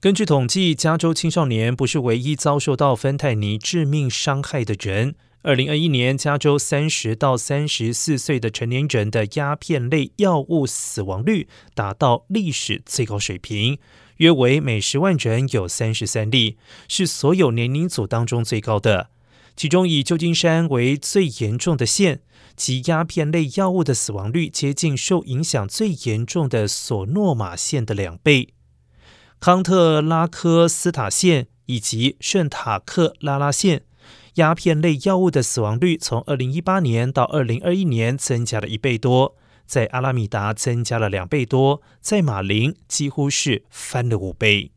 根据统计，加州青少年不是唯一遭受到芬太尼致命伤害的人。二零二一年，加州三十到三十四岁的成年人的鸦片类药物死亡率达到历史最高水平，约为每十万人有三十三例，是所有年龄组当中最高的。其中以旧金山为最严重的县，其鸦片类药物的死亡率接近受影响最严重的索诺马县的两倍。康特拉科斯塔县以及圣塔克拉拉县，鸦片类药物的死亡率从二零一八年到二零二一年增加了一倍多，在阿拉米达增加了两倍多，在马林几乎是翻了五倍。